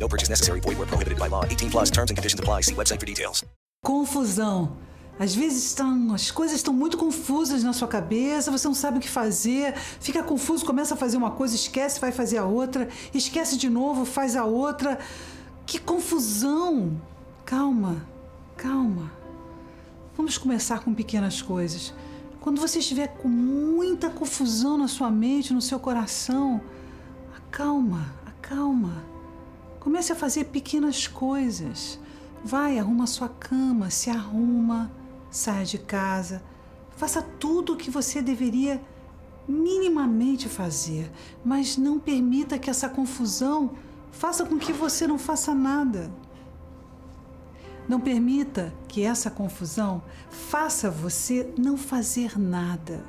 No purchase necessary. Void where prohibited by law. 18 plus terms and conditions apply. See website for details. Confusão. Às vezes estão, as coisas estão muito confusas na sua cabeça, você não sabe o que fazer, fica confuso, começa a fazer uma coisa, esquece, vai fazer a outra, esquece de novo, faz a outra. Que confusão! Calma, calma. Vamos começar com pequenas coisas. Quando você estiver com muita confusão na sua mente, no seu coração, acalma, acalma. Comece a fazer pequenas coisas. Vai, arruma sua cama, se arruma, saia de casa, faça tudo o que você deveria minimamente fazer, mas não permita que essa confusão faça com que você não faça nada. Não permita que essa confusão faça você não fazer nada.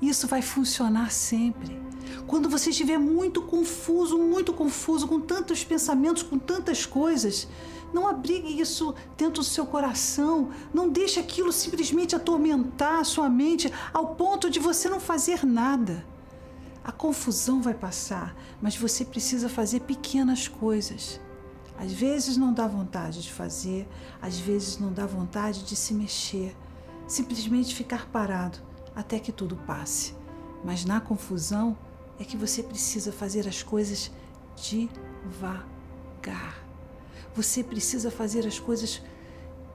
Isso vai funcionar sempre. Quando você estiver muito confuso, muito confuso, com tantos pensamentos, com tantas coisas, não abrigue isso dentro do seu coração. Não deixe aquilo simplesmente atormentar a sua mente ao ponto de você não fazer nada. A confusão vai passar, mas você precisa fazer pequenas coisas. Às vezes não dá vontade de fazer, às vezes não dá vontade de se mexer, simplesmente ficar parado até que tudo passe. Mas na confusão é que você precisa fazer as coisas devagar. Você precisa fazer as coisas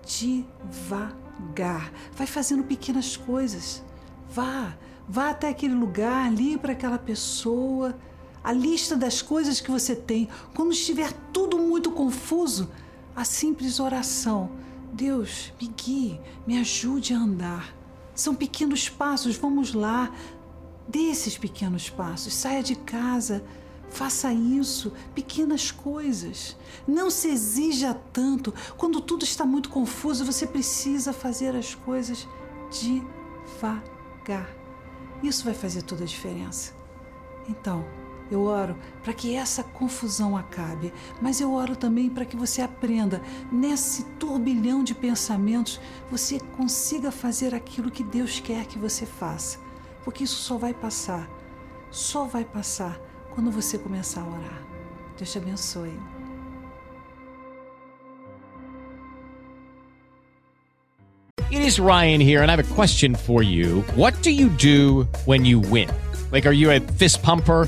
devagar. Vai fazendo pequenas coisas. Vá, vá até aquele lugar, ligue para aquela pessoa. A lista das coisas que você tem. Quando estiver tudo muito confuso, a simples oração. Deus, me guie, me ajude a andar. São pequenos passos, vamos lá. Dê esses pequenos passos, saia de casa, faça isso, pequenas coisas. Não se exija tanto. Quando tudo está muito confuso, você precisa fazer as coisas devagar. Isso vai fazer toda a diferença. Então, eu oro para que essa confusão acabe, mas eu oro também para que você aprenda, nesse turbilhão de pensamentos, você consiga fazer aquilo que Deus quer que você faça porque isso só vai passar, só vai passar quando você começar a orar. Deus te abençoe. It is Ryan here, and I have a question for you. What do you do when you win? Like, are you a fist pumper?